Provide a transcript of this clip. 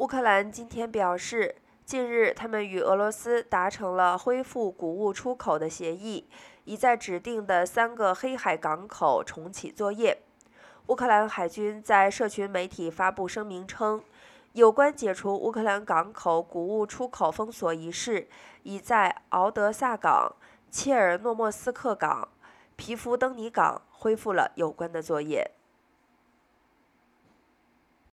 乌克兰今天表示，近日他们与俄罗斯达成了恢复谷物出口的协议，已在指定的三个黑海港口重启作业。乌克兰海军在社群媒体发布声明称，有关解除乌克兰港口谷物出口封锁一事，已在敖德萨港、切尔诺莫斯克港、皮夫登尼港恢复了有关的作业。